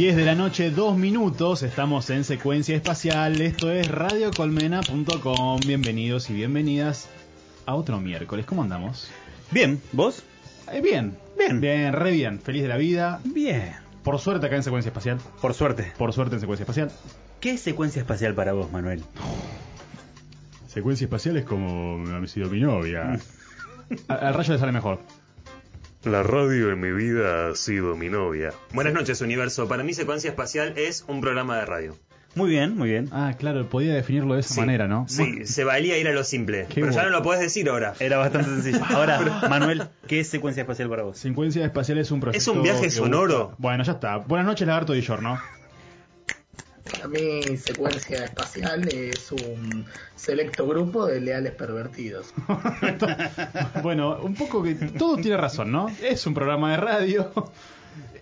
10 de la noche, 2 minutos, estamos en secuencia espacial, esto es radiocolmena.com, bienvenidos y bienvenidas a otro miércoles, ¿cómo andamos? Bien, ¿vos? Eh, bien, Bien. bien, re bien, feliz de la vida, Bien. por suerte acá en secuencia espacial, Por suerte. por suerte en secuencia espacial. ¿Qué es secuencia espacial para vos, Manuel? Secuencia espacial es como ha sido mi novia. A- Al rayo le sale mejor. La radio en mi vida ha sido mi novia. Buenas noches, universo. Para mí, Secuencia Espacial es un programa de radio. Muy bien, muy bien. Ah, claro, podía definirlo de esa Sí, manera, ¿no? Sí, se valía ir a lo simple. Qué Pero ya bueno. no lo podés decir ahora. Era bastante sencillo. Ahora, Manuel, ¿qué es secuencia espacial para vos? Secuencia espacial es un proceso. ¿Es un viaje que sonoro? busca- Bueno, ya está. Buenas noches, Lagarto y ¿no? Para mí, secuencia espacial es un selecto grupo de leales pervertidos. bueno, un poco que todo tiene razón, ¿no? Es un programa de radio.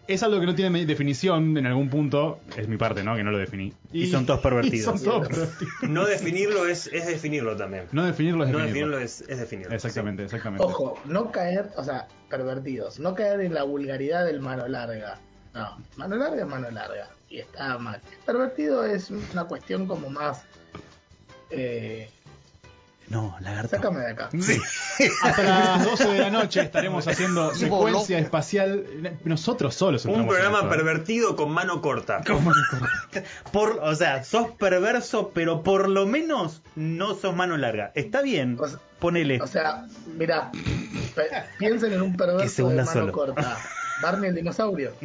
Es algo que no tiene definición en algún punto. Es mi parte, ¿no? Que no lo definí. Y son todos pervertidos. y son todos pervertidos. No definirlo es, es definirlo también. No definirlo es No definirlo. definirlo es, es definirlo. Exactamente, exactamente. Ojo, no caer, o sea, pervertidos, no caer en la vulgaridad del mano larga. No, mano larga es mano larga. Y está mal. Pervertido es una cuestión como más. Eh, No, lagarto. sácame de acá. Hasta las 12 de la noche estaremos haciendo secuencia espacial. Nosotros solos. Un programa ¿eh? pervertido con mano corta. Por, o sea, sos perverso, pero por lo menos no sos mano larga. Está bien, O sea- ponele. O sea, mira, piensen en un perverso de mano solo. corta. Barney el dinosaurio.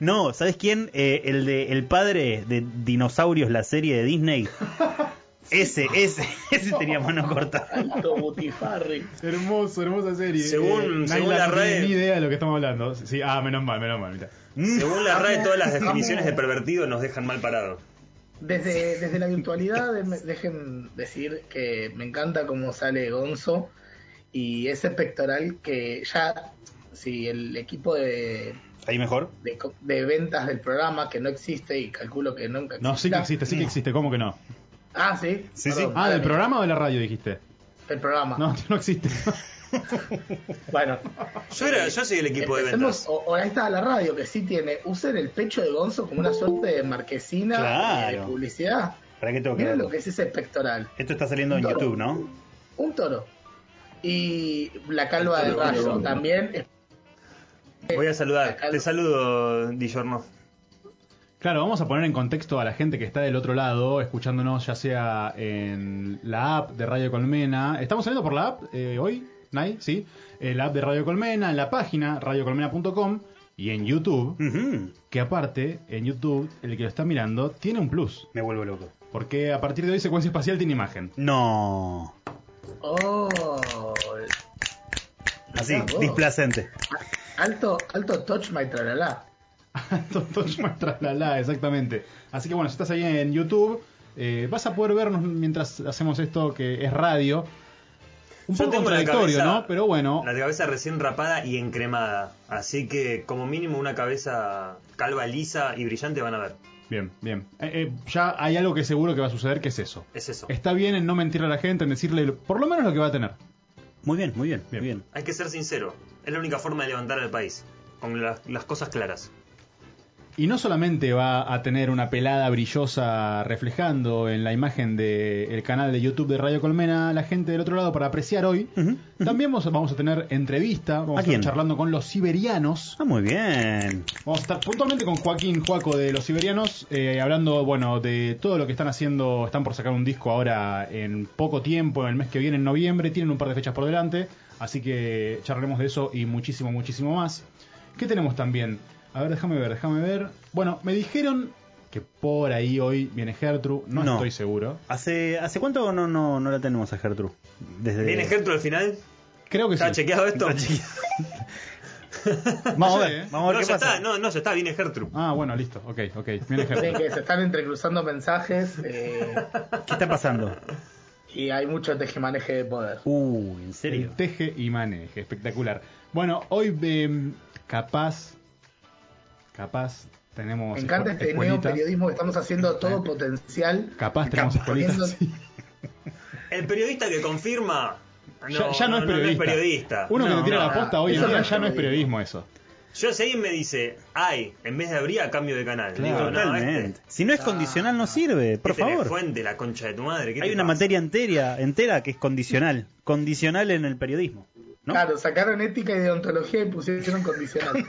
No, ¿sabes quién? Eh, el de el padre de Dinosaurios, la serie de Disney. Ese, ese, ese tenía mano corta. Alto butifarri. Hermoso, hermosa serie. Según- Eh, según la RAE- ni idea de lo que estamos hablando. Sí, ah, menos mal, menos mal. Mira. Según la RAE, todas las definiciones de pervertido nos dejan mal parados. Desde, desde la virtualidad, de- dejen decir que me encanta cómo sale Gonzo y ese pectoral que ya, si el equipo de, Ahí mejor. de, co- de ventas del programa, que no existe y calculo que nunca No, sí que existirá. existe, sí que existe. ¿Cómo que no? Ah, sí. Sí, Perdón, sí. Ah, ¿del programa o de la radio dijiste? Del programa. No, no existe. Bueno, Yo, era, yo soy el equipo de ventas. o, o ahí está la radio, que sí tiene, usen el pecho de Gonzo como una suerte de marquesina eh, Claro. de publicidad. ¿Para qué tengo que lo que es ese pectoral. Esto está saliendo en toro. YouTube, ¿no? Un toro. Y la calva de rayo también. es- Voy a saludar. Te saludo, Dijorno. Claro, vamos a poner en contexto a la gente que está del otro lado, escuchándonos ya sea en la app de Radio Colmena. ¿Estamos saliendo por la app eh, hoy? ¿Nay? ¿Sí? En la app de Radio Colmena, en la página radiocolmena.com y en YouTube. Que aparte, en YouTube, el que lo está mirando tiene un plus. Me vuelvo loco. Porque a partir de hoy Secuencia Espacial tiene imagen. No. Oh. Así, displacente. Alto, alto touch my tralala. Touch My Tralala, exactamente. Así que bueno, si estás ahí en YouTube, eh, vas a poder vernos mientras hacemos esto que es radio. Un Yo poco contradictorio, cabeza- ¿no? Pero bueno, La cabeza recién rapada y encremada. Así que, como mínimo, una cabeza calva, lisa y brillante van a ver. bien, bien. Eh, eh, ya hay algo que seguro que va a suceder, que es eso. Es eso. Está bien en no mentirle a la gente, en decirle por lo menos lo que va a tener. Muy bien, muy bien, Bien. muy bien. Hay que ser sincero. Es la única forma de levantar al país. Con las, las cosas claras. Y no solamente va a tener una pelada brillosa reflejando en la imagen del canal de YouTube de Radio Colmena la gente del otro lado para apreciar hoy, también vamos, vamos a tener entrevista, vamos ¿A a, estar charlando con los siberianos. Ah, muy bien. Vamos a estar puntualmente con Joaquín Juaco de los Siberianos, eh, hablando, bueno, de todo lo que están haciendo. Están por sacar un disco ahora en poco tiempo, el mes que viene, en noviembre. Tienen un par de fechas por delante. Así que charlaremos de eso y muchísimo, muchísimo más. ¿Qué tenemos también? A ver, déjame ver, déjame ver. Bueno, me dijeron que por ahí hoy viene Gertrude. No, No. estoy seguro. ¿Hace, ¿Hace cuánto no, no, no la tenemos a Gertrude? Desde... ¿Viene Gertrude al final? Creo que ¿Está sí. chequeado esto? Vamos a No sé, ver, ¿eh? vamos a ver no, qué ya pasa. está, no, no, ya está, viene Gertrude. Ah, bueno, listo. Ok, ok. Viene Gertrude. que se están entrecruzando mensajes eh, ¿Qué está pasando? y hay mucho tejemaneje de poder. Uh, ¿en serio? El teje y maneje, espectacular. Bueno, hoy eh, capaz, capaz tenemos. Me encanta este escuelitas. neoperiodismo que estamos haciendo todo potencial. Capaz tenemos Capaz escuelitas. sí. El periodista que confirma. ya, ya no, es periodista. periodista. Uno que te tira no, la posta hoy en día ya no es periodismo. periodismo eso. Yo si alguien me dice, ay, en vez de habría, cambio de canal. Digo, no, Totalmente. este, Si no es condicional, no sirve, por ¿qué tenés, favor. fuente, la concha de tu madre. ¿qué Hay una pasa? materia entera, entera que es condicional. Condicional en el periodismo. ¿No? Claro, sacaron ética y deontología y pusieron condicional.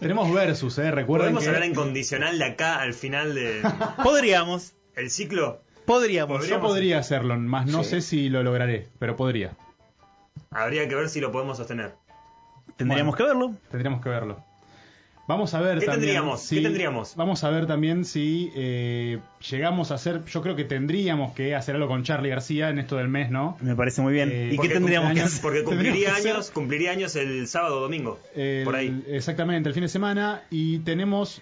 Tenemos versus, ¿eh? Recuerden ¿Podemos que... hablar en condicional de acá al final del Podríamos, ciclo? podríamos. Yo podría hacerlo, más no Sí. sé si lo lograré, pero podría. Habría que ver si lo podemos sostener. Tendríamos que verlo. Tendríamos que verlo. Vamos a ver ¿Qué también. tendríamos? si- ¿Qué tendríamos? Vamos a ver también si eh, llegamos a hacer. Yo creo que tendríamos que hacer algo con Charlie García en esto del mes, ¿no? Me parece muy bien. Eh, ¿Y qué tendríamos que hacer? Porque cumpliría Tendríamos que años, hacer- cumpliría años el sábado o domingo. El- por ahí. Exactamente, el fin de semana. Y tenemos.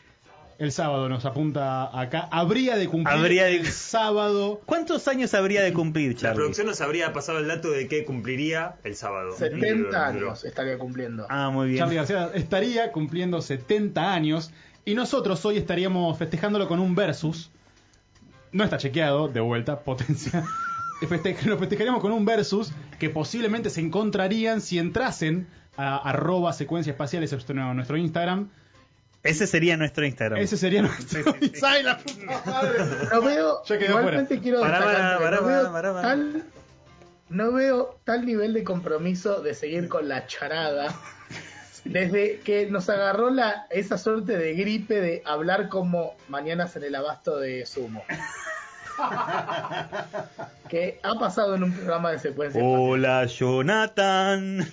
El sábado nos apunta acá. Habría de cumplir Habría de- el sábado. ¿Cuántos años habría de cumplir, La Charlie? producción nos habría pasado el dato de que cumpliría el sábado. 70 años estaría cumpliendo. Ah, muy bien. Charlie García estaría cumpliendo 70 años. Y nosotros hoy estaríamos festejándolo con un versus. No está chequeado, de vuelta, potencia. Feste- Lo festejaríamos con un versus que posiblemente se encontrarían si entrasen a arroba secuencia espacial, ese es nuestro nuestro Instagram. Ese sería nuestro Instagram. Ese sería nuestro ¡Ay, la puta madre! No veo, Ya quedó igualmente quiero Pará, destacar pará, que no, pará, veo pará, pará. tal, no veo tal nivel de compromiso de seguir con la charada desde que nos agarró la esa suerte de gripe de hablar como mañanas en el abasto de sumo. que ha pasado en un programa de secuencia. Hola, Jonathan.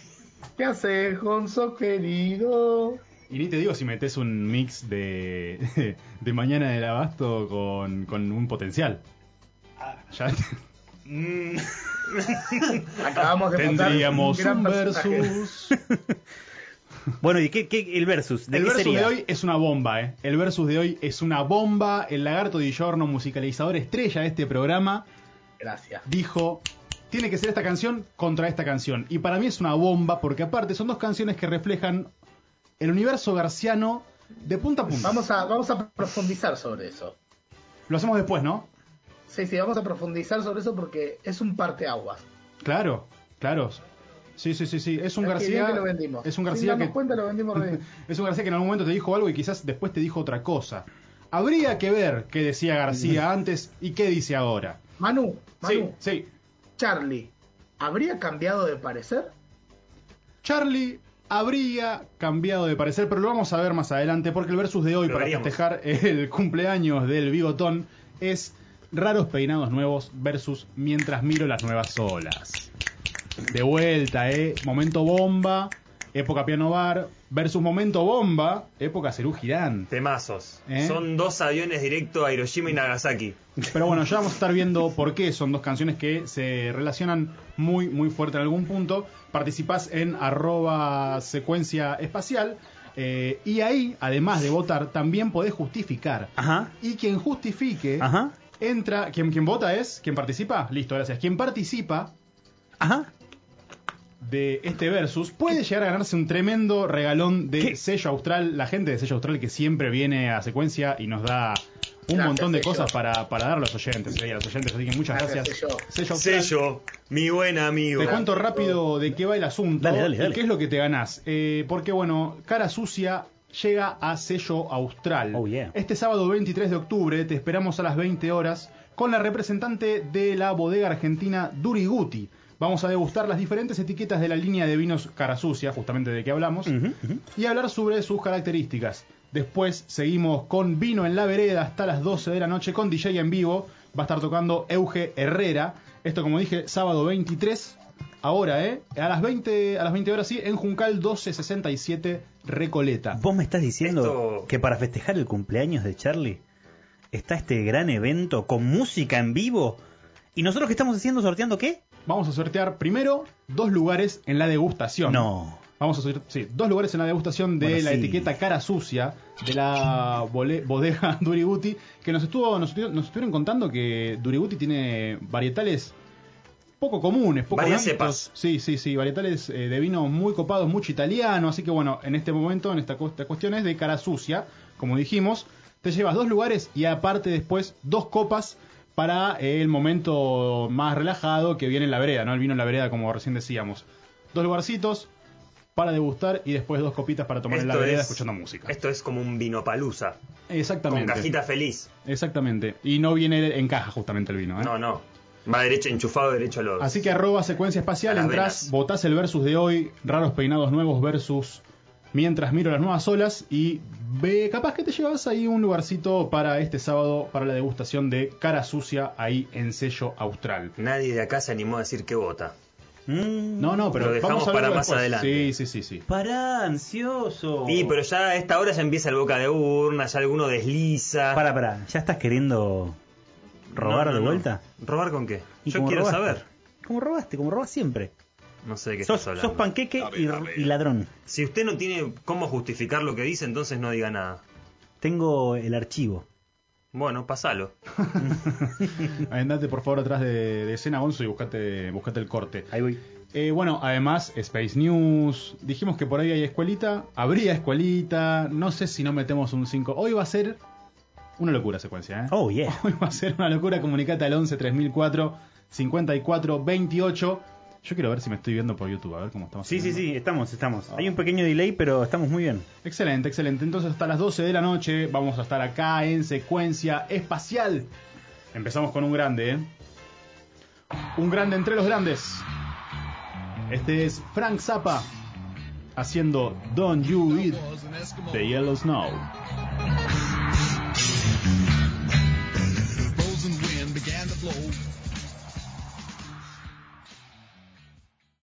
¿Qué haces, Gonzo querido? Y ni te digo si metes un mix de, de mañana del abasto con, con un potencial. Ya Mm, Acabamos de montar tendríamos gran un personaje. versus. Bueno, ¿y qué, qué- el versus? ¿De El qué versus sería? de hoy es una bomba, ¿eh? El versus de hoy es una bomba. El lagarto Di Giorno, musicalizador estrella de este programa, Gracias. dijo: Tiene que ser esta canción contra esta canción. Y para mí es una bomba porque, aparte, son dos canciones que reflejan el universo garciano de punta a punta. Vamos a, vamos a profundizar sobre eso. Lo hacemos después, ¿no? Sí, sí, vamos a profundizar sobre eso porque es un parteaguas. Claro, claro. Sí, sí, sí, sí. Es un García. que lo vendimos. Es un García que. cuenta lo vendimos re bien. Es un García que en algún momento te dijo algo y quizás después te dijo otra cosa. Habría que ver qué decía García antes y qué dice ahora. Manu, Sí, Manu, sí. Charlie, ¿habría cambiado de parecer? Charlie habría cambiado de parecer, pero lo vamos a ver más adelante porque el versus de hoy para festejar el cumpleaños del bigotón es raros peinados nuevos versus mientras miro las nuevas olas. De vuelta, eh, momento bomba, época piano bar versus momento bomba, época Cerú Girán. Temazos. ¿Eh? Son dos aviones directo a Hiroshima y Nagasaki. Pero bueno, ya vamos a estar viendo por qué son dos canciones que se relacionan muy, muy fuerte en algún punto. Participás en arroba secuencia espacial. eh, y ahí, además de votar, también podés justificar. Ajá, Y quien justifique, ajá, entra. ¿Quién, quien vota es? ¿Quién participa? Listo, gracias. Quien participa ajá. De este versus puede llegar a ganarse un tremendo regalón de ¿Qué? sello austral. La gente de sello austral que siempre viene a secuencia y nos da un Gracias, montón de Sello. cosas para, para dar a los oyentes. eh, a los oyentes, así que muchas Gracias, gracias. Sello. Sello austral. Sello, mi buen amigo. Te cuento rápido de qué va el asunto Dale, dale, y dale. qué es lo que te ganás. Eh, porque, bueno, Cara Sucia llega a sello austral. Oh, yeah. Este sábado 23 de octubre te esperamos a las 20 horas con la representante de la bodega argentina Duriguti. Vamos a degustar las diferentes etiquetas de la línea de vinos Cara Sucia, justamente de que hablamos, y hablar sobre sus características. Después seguimos con Vino en la Vereda hasta las 12 de la noche con DJ en vivo. Va a estar tocando Euge Herrera. Esto, como dije, sábado 23. Ahora, ¿eh? A las 20, a las 20 horas sí, en Juncal 1267 Recoleta. Vos me estás diciendo Esto- que para festejar el cumpleaños de Charlie está este gran evento con música en vivo. ¿Y nosotros qué estamos haciendo? ¿Sorteando qué? Vamos a sortear primero dos lugares en la degustación. No. Vamos a sortear, sí, dos lugares en la degustación de Bueno, la sí. etiqueta cara sucia de la bole- bodega Duriguti, que nos estuvo, nos, estu- nos estuvieron contando que Duriguti tiene varietales poco comunes, poco Varias cepas. Sí, sí, sí, varietales eh, de vino muy copados, mucho italiano, así que bueno, en este momento, en esta, cu- esta cuestión es de cara sucia, como dijimos, te llevas dos lugares y aparte después dos copas para el momento más relajado que viene en la vereda, ¿no? El vino en la vereda, como recién decíamos. Dos lugarcitos, para degustar y después dos copitas para tomar en la vereda es- escuchando música. Esto es como un vino palusa. Con Exactamente. cajita feliz. Exactamente. Y no viene en caja justamente el vino. ¿eh? No, no. Va derecho, enchufado derecho a los. Así que arroba secuencia espacial, entras, venas. votás el versus de hoy, raros peinados nuevos versus mientras miro las nuevas olas y ve, capaz que te llevas ahí un lugarcito para este sábado para la degustación de cara sucia ahí en sello austral. Nadie de acá se animó a decir que vota. Mm, No, no, pero Lo dejamos vamos a para más después. adelante. Sí, sí, sí, sí. Pará, ansioso. Y pero ya a esta hora ya empieza el boca de urna, ya alguno desliza. Pará, pará, ¿ya estás queriendo robar No, no, de no. vuelta? ¿Robar con qué? ¿Y Yo quiero robaste? saber. ¿Cómo robaste? ¿Cómo robas siempre? No sé de qué Sos, estás hablando. sos panqueque y, y ladrón. Si usted no tiene cómo justificar lo que dice, entonces no diga nada. Tengo el archivo. Bueno, pasalo. Andate por favor atrás de, de escena, Gonzo, y buscate, buscate el corte. Ahí voy. Eh, bueno, además, Space News. Dijimos que por ahí hay escuelita. Habría escuelita. No sé si no metemos un 5. Hoy va a ser una locura secuencia, ¿eh? Oh, yeah. Hoy va a ser una locura. Comunicate al 11 3004 54 28. Yo quiero ver si me estoy viendo por YouTube, a ver cómo estamos. Sí, sí, sí, estamos, estamos. Hay un pequeño delay, pero estamos muy bien. Excelente, excelente. Entonces hasta las 12 de la noche vamos a estar acá en secuencia espacial. Empezamos con un grande, ¿eh? Un grande entre los grandes. Este es Frank Zappa haciendo Don't You Eat the Yellow Snow.